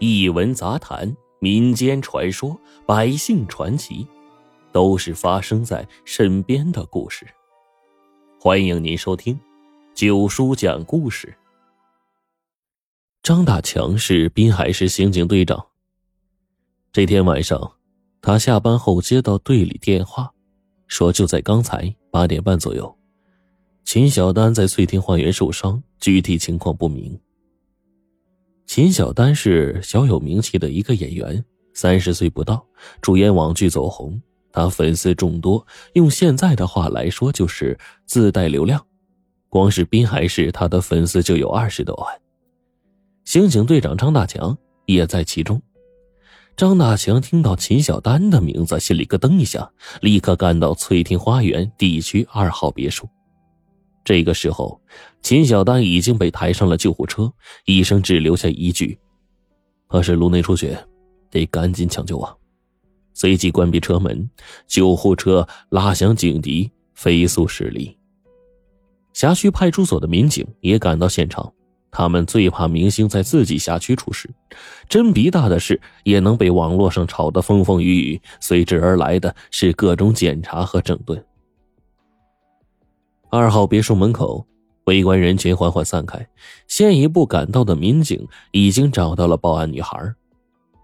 异闻杂谈、民间传说、百姓传奇，都是发生在身边的故事。欢迎您收听《九叔讲故事》。张大强是滨海市刑警队长。这天晚上，他下班后接到队里电话，说就在刚才八点半左右，秦小丹在翠亭花园受伤，具体情况不明。秦小丹是小有名气的一个演员，三十岁不到，主演网剧走红，他粉丝众多，用现在的话来说就是自带流量。光是滨海市，他的粉丝就有二十多万。刑警队长张大强也在其中。张大强听到秦小丹的名字，心里咯噔一下，立刻赶到翠亭花园地区二号别墅。这个时候，秦小丹已经被抬上了救护车，医生只留下一句：“他是颅内出血，得赶紧抢救啊！”随即关闭车门，救护车拉响警笛，飞速驶离。辖区派出所的民警也赶到现场，他们最怕明星在自己辖区出事，真鼻大的事也能被网络上炒得风风雨雨，随之而来的是各种检查和整顿。二号别墅门口，围观人群缓缓散开。先一步赶到的民警已经找到了报案女孩。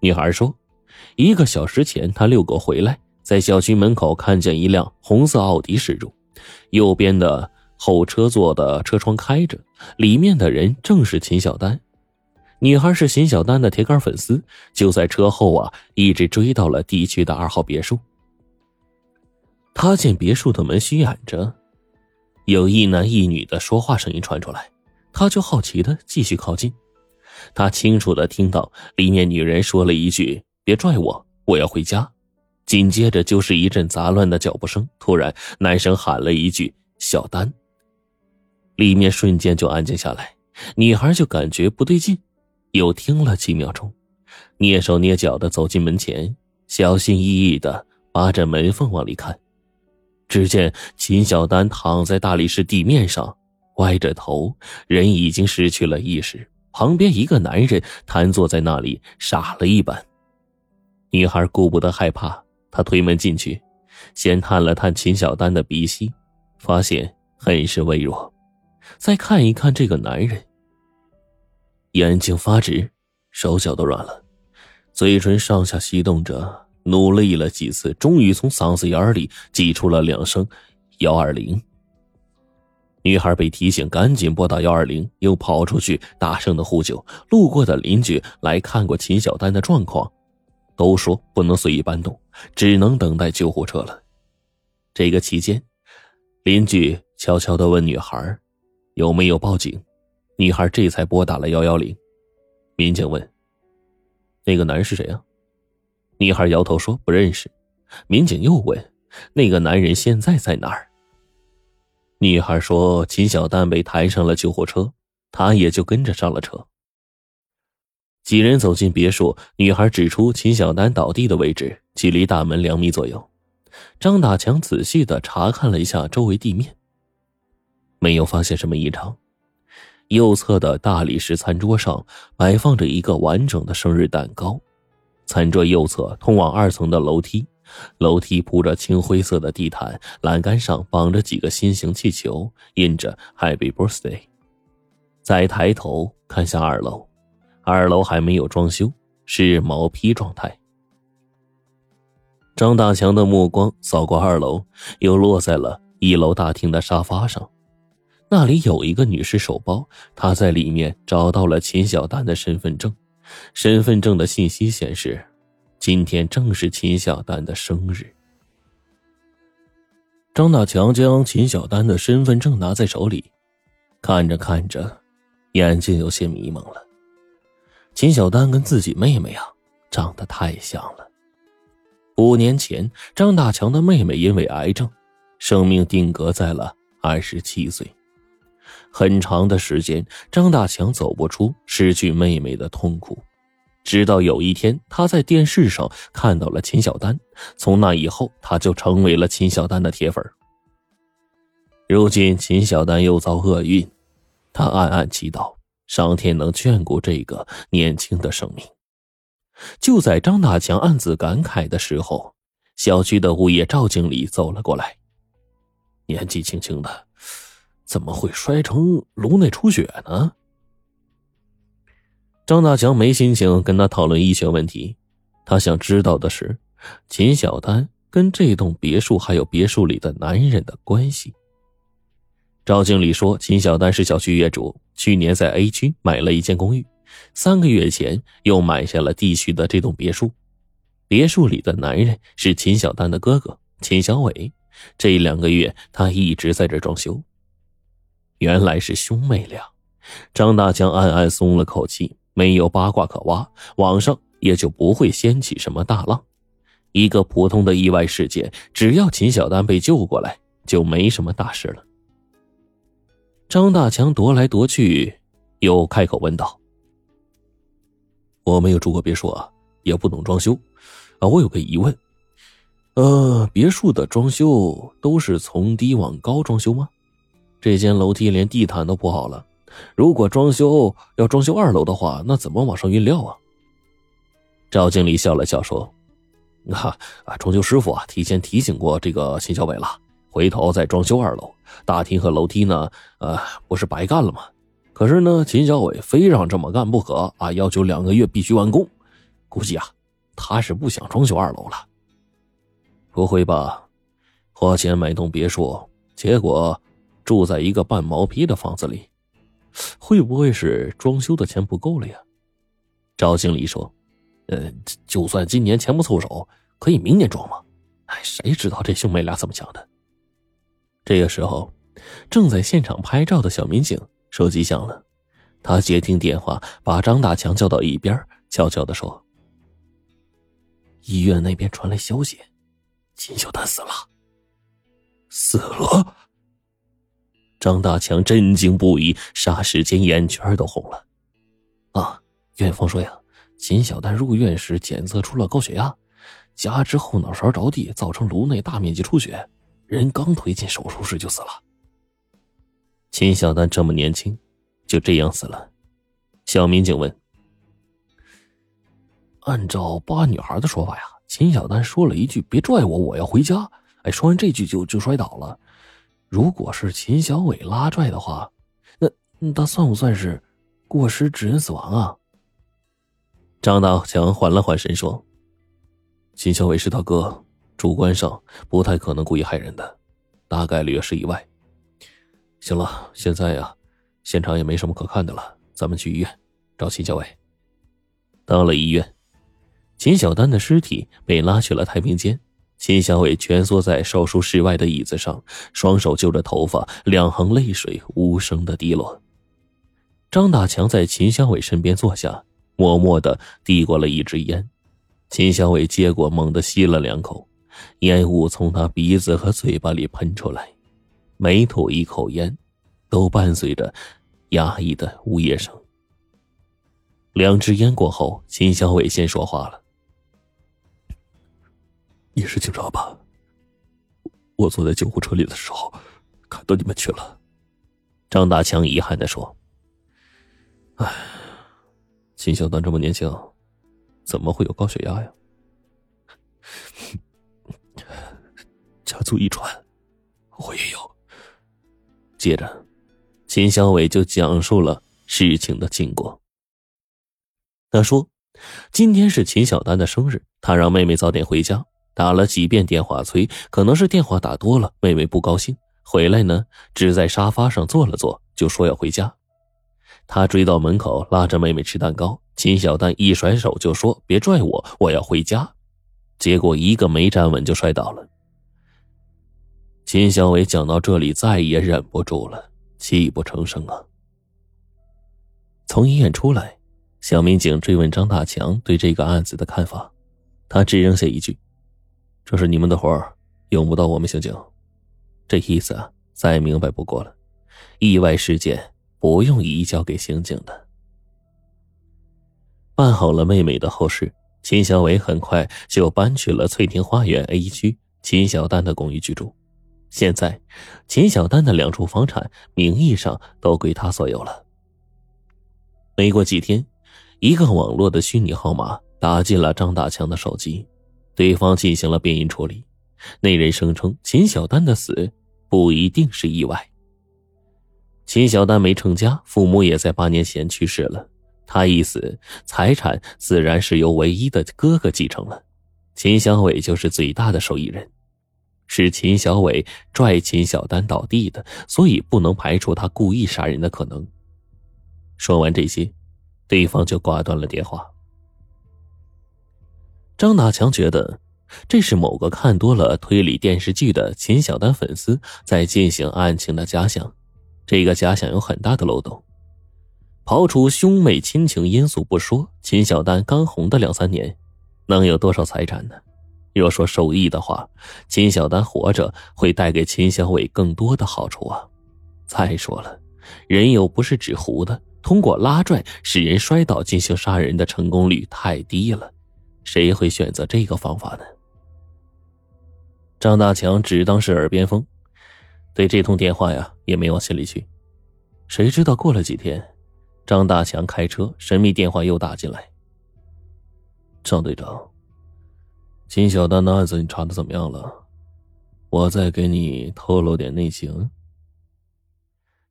女孩说：“一个小时前，她遛狗回来，在小区门口看见一辆红色奥迪驶入，右边的后车座的车窗开着，里面的人正是秦小丹。女孩是秦小丹的铁杆粉丝，就在车后啊，一直追到了地区的二号别墅。她见别墅的门虚掩着。”有一男一女的说话声音传出来，他就好奇的继续靠近。他清楚的听到里面女人说了一句：“别拽我，我要回家。”紧接着就是一阵杂乱的脚步声。突然，男生喊了一句：“小丹。”里面瞬间就安静下来，女孩就感觉不对劲，又听了几秒钟，蹑手蹑脚的走进门前，小心翼翼的扒着门缝往里看。只见秦小丹躺在大理石地面上，歪着头，人已经失去了意识。旁边一个男人瘫坐在那里，傻了一般。女孩顾不得害怕，她推门进去，先探了探秦小丹的鼻息，发现很是微弱。再看一看这个男人，眼睛发直，手脚都软了，嘴唇上下翕动着。努力了几次，终于从嗓子眼里挤出了两声“幺二零”。女孩被提醒，赶紧拨打幺二零，又跑出去大声的呼救。路过的邻居来看过秦小丹的状况，都说不能随意搬动，只能等待救护车了。这个期间，邻居悄悄的问女孩有没有报警，女孩这才拨打了幺幺零。民警问：“那个男人是谁啊？”女孩摇头说不认识。民警又问：“那个男人现在在哪儿？”女孩说：“秦小丹被抬上了救护车，她也就跟着上了车。”几人走进别墅，女孩指出秦小丹倒地的位置距离大门两米左右。张大强仔细的查看了一下周围地面，没有发现什么异常。右侧的大理石餐桌上摆放着一个完整的生日蛋糕。餐桌右侧通往二层的楼梯，楼梯铺着青灰色的地毯，栏杆上绑着几个心形气球，印着 “Happy Birthday”。再抬头看向二楼，二楼还没有装修，是毛坯状态。张大强的目光扫过二楼，又落在了一楼大厅的沙发上，那里有一个女士手包，他在里面找到了秦小丹的身份证。身份证的信息显示，今天正是秦小丹的生日。张大强将秦小丹的身份证拿在手里，看着看着，眼睛有些迷蒙了。秦小丹跟自己妹妹啊，长得太像了。五年前，张大强的妹妹因为癌症，生命定格在了二十七岁。很长的时间，张大强走不出失去妹妹的痛苦，直到有一天，他在电视上看到了秦小丹，从那以后，他就成为了秦小丹的铁粉。如今，秦小丹又遭厄运，他暗暗祈祷上天能眷顾这个年轻的生命。就在张大强暗自感慨的时候，小区的物业赵经理走了过来。年纪轻轻的，怎么会摔成颅内出血呢？张大强没心情跟他讨论医学问题，他想知道的是秦小丹跟这栋别墅还有别墅里的男人的关系。赵经理说，秦小丹是小区业主，去年在 A 区买了一间公寓。三个月前，又买下了 D 区的这栋别墅。别墅里的男人是秦小丹的哥哥秦小伟。这两个月，他一直在这装修。原来是兄妹俩，张大强暗暗松了口气，没有八卦可挖，网上也就不会掀起什么大浪。一个普通的意外事件，只要秦小丹被救过来，就没什么大事了。张大强踱来踱去，又开口问道。我没有住过别墅啊，也不懂装修，啊，我有个疑问，呃，别墅的装修都是从低往高装修吗？这间楼梯连地毯都铺好了，如果装修要装修二楼的话，那怎么往上运料啊？赵经理笑了笑说：“啊啊，装修师傅啊，提前提醒过这个秦小伟了，回头再装修二楼大厅和楼梯呢，呃，不是白干了吗？”可是呢，秦小伟非让这么干不可啊！要求两个月必须完工，估计啊，他是不想装修二楼了。不会吧？花钱买栋别墅，结果住在一个半毛坯的房子里，会不会是装修的钱不够了呀？赵经理说：“呃，就算今年钱不凑手，可以明年装嘛。哎，谁知道这兄妹俩怎么想的？”这个时候，正在现场拍照的小民警。手机响了，他接听电话，把张大强叫到一边，悄悄的说：“医院那边传来消息，金小丹死了。”死了。张大强震惊不已，霎时间眼圈都红了。啊，院方说呀，秦小丹入院时检测出了高血压，加之后脑勺着地，造成颅内大面积出血，人刚推进手术室就死了。秦小丹这么年轻，就这样死了。小民警问：“按照八女孩的说法呀，秦小丹说了一句‘别拽我，我要回家’。哎，说完这句就就摔倒了。如果是秦小伟拉拽的话，那他算不算是过失致人死亡啊？”张大强缓了缓神说：“秦小伟是他哥，主观上不太可能故意害人的，大概率是意外。”行了，现在呀，现场也没什么可看的了，咱们去医院找秦小伟。到了医院，秦小丹的尸体被拉去了太平间，秦小伟蜷缩在手术室外的椅子上，双手揪着头发，两行泪水无声的滴落。张大强在秦小伟身边坐下，默默的递过了一支烟，秦小伟接过，猛地吸了两口，烟雾从他鼻子和嘴巴里喷出来。每吐一口烟，都伴随着压抑的呜咽声。两支烟过后，秦小伟先说话了：“你是警察吧？我坐在救护车里的时候，看到你们去了。”张大强遗憾的说：“哎，秦小丹这么年轻，怎么会有高血压呀？家族遗传，我也有。”接着，秦小伟就讲述了事情的经过。他说：“今天是秦小丹的生日，他让妹妹早点回家，打了几遍电话催，可能是电话打多了，妹妹不高兴。回来呢，只在沙发上坐了坐，就说要回家。他追到门口，拉着妹妹吃蛋糕。秦小丹一甩手就说：‘别拽我，我要回家。’结果一个没站稳就摔倒了。”秦小伟讲到这里，再也忍不住了，泣不成声啊。从医院出来，小民警追问张大强对这个案子的看法，他只扔下一句：“这是你们的活儿，用不到我们刑警。”这意思啊，再明白不过了。意外事件不用移交给刑警的。办好了妹妹的后事，秦小伟很快就搬去了翠亭花园 A 区秦小丹的公寓居住。现在，秦小丹的两处房产名义上都归他所有了。没过几天，一个网络的虚拟号码打进了张大强的手机，对方进行了变音处理。那人声称秦小丹的死不一定是意外。秦小丹没成家，父母也在八年前去世了。他一死，财产自然是由唯一的哥哥继承了。秦小伟就是最大的受益人，是秦小伟拽秦小丹倒地的，所以不能排除他故意杀人的可能。说完这些，对方就挂断了电话。张大强觉得，这是某个看多了推理电视剧的秦小丹粉丝在进行案情的假想。这个假想有很大的漏洞，刨除兄妹亲情因素不说，秦小丹刚红的两三年，能有多少财产呢？若说受益的话，秦小丹活着会带给秦小伟更多的好处啊！再说了，人又不是纸糊的，通过拉拽使人摔倒进行杀人的成功率太低了，谁会选择这个方法呢？张大强只当是耳边风。对这通电话呀，也没往心里去。谁知道过了几天，张大强开车，神秘电话又打进来。张队长，秦小丹的案子你查的怎么样了？我再给你透露点内情。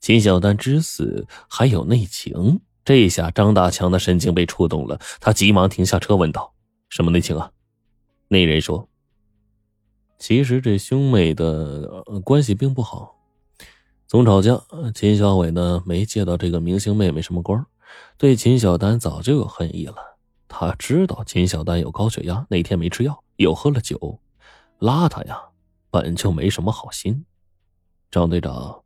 秦小丹之死还有内情？这下张大强的神经被触动了，他急忙停下车问道：“什么内情啊？”那人说。其实这兄妹的关系并不好，总吵架。秦小伟呢没借到这个明星妹妹什么光，对秦小丹早就有恨意了。他知道秦小丹有高血压，那天没吃药，又喝了酒，拉他呀，本就没什么好心。张队长，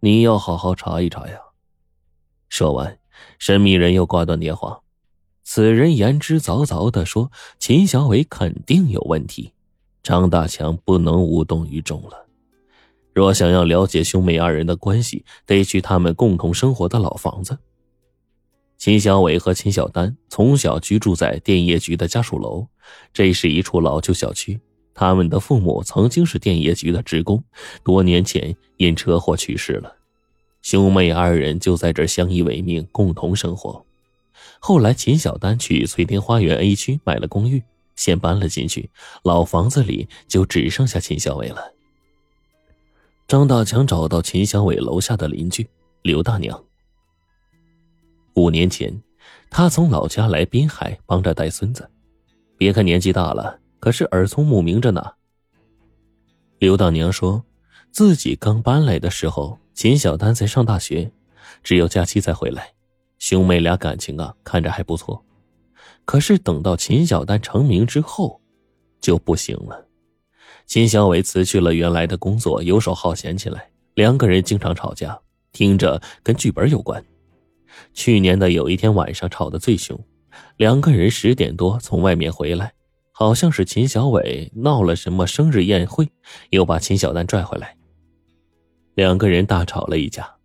你要好好查一查呀。说完，神秘人又挂断电话。此人言之凿凿的说：“秦小伟肯定有问题。”张大强不能无动于衷了。若想要了解兄妹二人的关系，得去他们共同生活的老房子。秦小伟和秦小丹从小居住在电业局的家属楼，这是一处老旧小区。他们的父母曾经是电业局的职工，多年前因车祸去世了。兄妹二人就在这相依为命，共同生活。后来，秦小丹去翠天花园 A 区买了公寓。先搬了进去，老房子里就只剩下秦小伟了。张大强找到秦小伟楼下的邻居刘大娘。五年前，他从老家来滨海帮着带孙子，别看年纪大了，可是耳聪目明着呢。刘大娘说，自己刚搬来的时候，秦小丹在上大学，只有假期才回来，兄妹俩感情啊，看着还不错。可是等到秦小丹成名之后，就不行了。秦小伟辞去了原来的工作，游手好闲起来，两个人经常吵架，听着跟剧本有关。去年的有一天晚上吵得最凶，两个人十点多从外面回来，好像是秦小伟闹了什么生日宴会，又把秦小丹拽回来，两个人大吵了一架。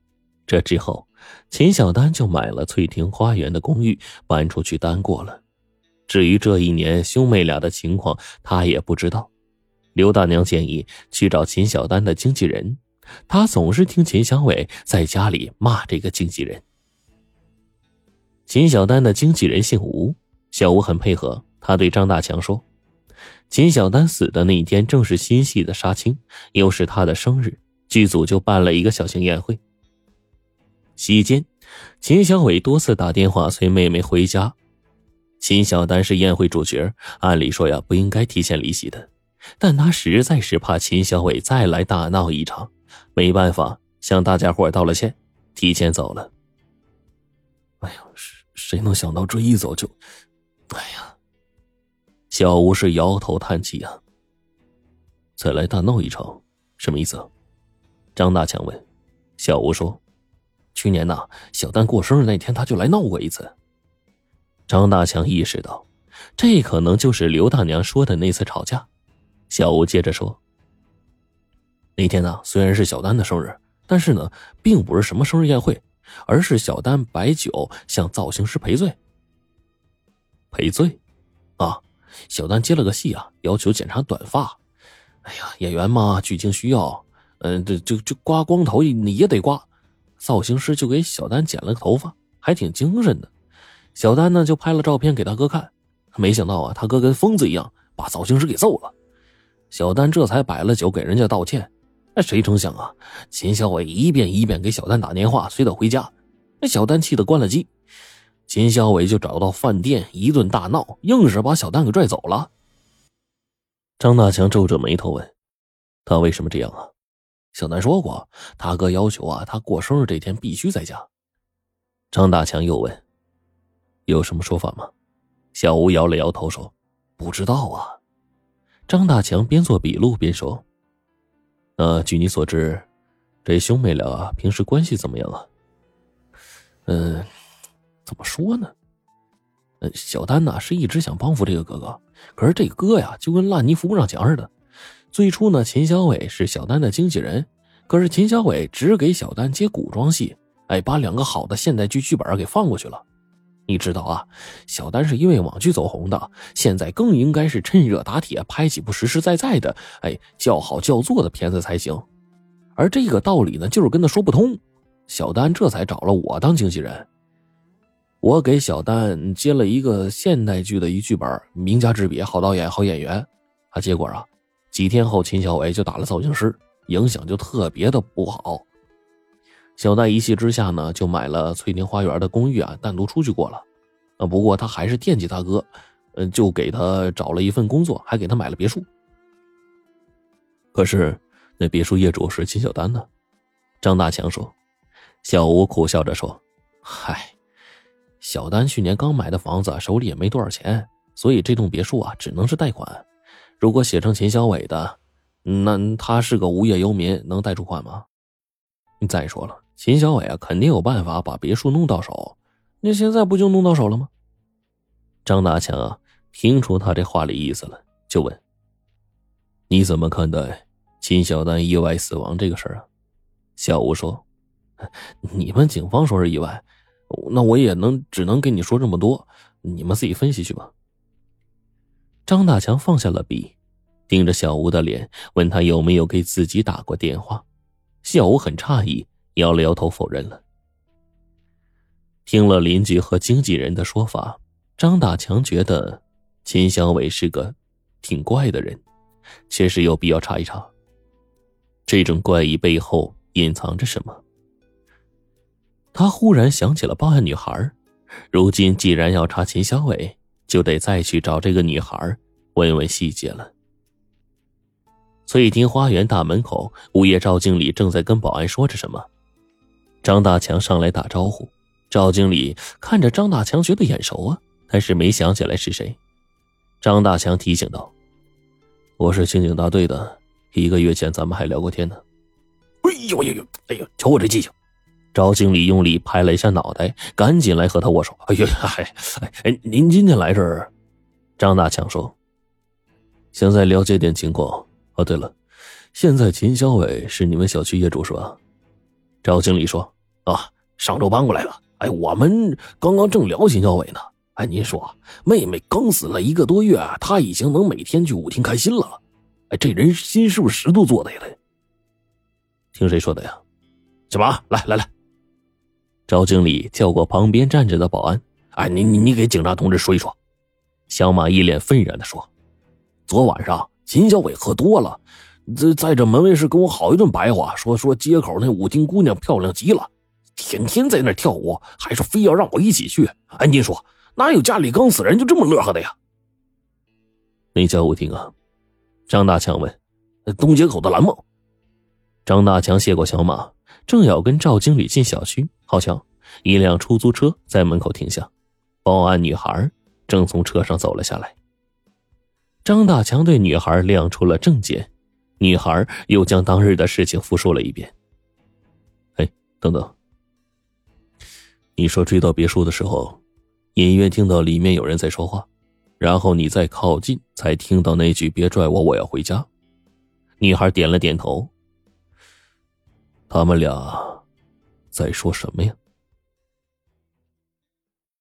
这之后，秦小丹就买了翠亭花园的公寓，搬出去单过了。至于这一年兄妹俩的情况，他也不知道。刘大娘建议去找秦小丹的经纪人，他总是听秦小伟在家里骂这个经纪人。秦小丹的经纪人姓吴，小吴很配合。他对张大强说：“秦小丹死的那一天正是新戏的杀青，又是他的生日，剧组就办了一个小型宴会。席间，秦小伟多次打电话催妹妹回家。”秦小丹是宴会主角，按理说呀不应该提前离席的，但他实在是怕秦小伟再来大闹一场，没办法向大家伙道了歉，提前走了。哎呀，谁谁能想到这一走就……哎呀，小吴是摇头叹气呀。再来大闹一场，什么意思？张大强问。小吴说：“去年呐，小丹过生日那天，他就来闹过一次。”张大强意识到，这可能就是刘大娘说的那次吵架。小吴接着说：“那天呢，虽然是小丹的生日，但是呢，并不是什么生日宴会，而是小丹摆酒向造型师赔罪。赔罪？啊，小丹接了个戏啊，要求剪长短发。哎呀，演员嘛，剧情需要，嗯，这就就刮光头你也得刮。造型师就给小丹剪了个头发，还挺精神的。”小丹呢，就拍了照片给大哥看，没想到啊，他哥跟疯子一样把造型师给揍了。小丹这才摆了酒给人家道歉。那谁成想啊，秦小伟一遍一遍给小丹打电话催他回家，那小丹气得关了机。秦小伟就找到饭店一顿大闹，硬是把小丹给拽走了。张大强皱着眉头问：“他为什么这样啊？”小丹说过，他哥要求啊，他过生日这天必须在家。张大强又问：“有什么说法吗？”小吴摇了摇头说：“不知道啊。”张大强边做笔录边说：“那据你所知，这兄妹俩平时关系怎么样啊？”“嗯，怎么说呢？小丹呐是一直想帮扶这个哥哥，可是这哥呀就跟烂泥扶不上墙似的。最初呢，秦小伟是小丹的经纪人，可是秦小伟只给小丹接古装戏。”哎，把两个好的现代剧剧本给放过去了。你知道啊，小丹是因为网剧走红的，现在更应该是趁热打铁，拍几部实实在在的、哎叫好叫座的片子才行。而这个道理呢，就是跟他说不通。小丹这才找了我当经纪人。我给小丹接了一个现代剧的一剧本，名家之笔，好导演，好演员。啊，结果啊，几天后秦小伟就打了造型师，影响就特别的不好。小丹一气之下呢，就买了翠宁花园的公寓啊，单独出去过了。不过他还是惦记大哥，嗯，就给他找了一份工作，还给他买了别墅。可是那别墅业主是秦小丹呢。张大强说：“小吴苦笑着说，嗨，小丹去年刚买的房子，手里也没多少钱，所以这栋别墅啊，只能是贷款。如果写成秦小伟的，那他是个无业游民，能贷出款吗？再说了。”秦小伟啊，肯定有办法把别墅弄到手。那现在不就弄到手了吗？张大强啊，听出他这话里意思了，就问：“你怎么看待秦小丹意外死亡这个事儿啊？”小吴说：“ 你们警方说是意外，那我也能只能跟你说这么多，你们自己分析去吧。”张大强放下了笔，盯着小吴的脸，问他有没有给自己打过电话。小吴很诧异。摇了摇头，否认了。听了邻居和经纪人的说法，张大强觉得秦小伟是个挺怪的人，确实有必要查一查。这种怪异背后隐藏着什么？他忽然想起了报案女孩，如今既然要查秦小伟，就得再去找这个女孩问问细节了。翠庭花园大门口，物业赵经理正在跟保安说着什么。张大强上来打招呼，赵经理看着张大强，觉得眼熟啊，但是没想起来是谁。张大强提醒道：“我是刑警大队的，一个月前咱们还聊过天呢。”哎呦哎呦哎呦！瞧我这记性！赵经理用力拍了一下脑袋，赶紧来和他握手。哎呦嗨哎哎，您今天来这儿？张大强说：“想再了解点情况。哦，对了，现在秦小伟是你们小区业主是吧？”赵经理说。啊，上周搬过来了。哎，我们刚刚正聊秦小伟呢。哎，您说，妹妹刚死了一个多月，他已经能每天去舞厅开心了。哎，这人心是不是石头做的呀？听谁说的呀？小马，来来来。赵经理叫过旁边站着的保安。哎，你你你给警察同志说一说。小马一脸愤然的说：“昨晚上秦小伟喝多了，在在这门卫室跟我好一顿白话，说说街口那舞厅姑娘漂亮极了。”天天在那跳舞，还是非要让我一起去？哎，您说哪有家里刚死人就这么乐呵的呀？那家舞厅啊？张大强问。东街口的蓝梦。张大强谢过小马，正要跟赵经理进小区，好巧，一辆出租车在门口停下，报案女孩正从车上走了下来。张大强对女孩亮出了证件，女孩又将当日的事情复述了一遍。哎，等等。你说追到别墅的时候，隐约听到里面有人在说话，然后你再靠近，才听到那句“别拽我，我要回家”。女孩点了点头。他们俩在说什么呀？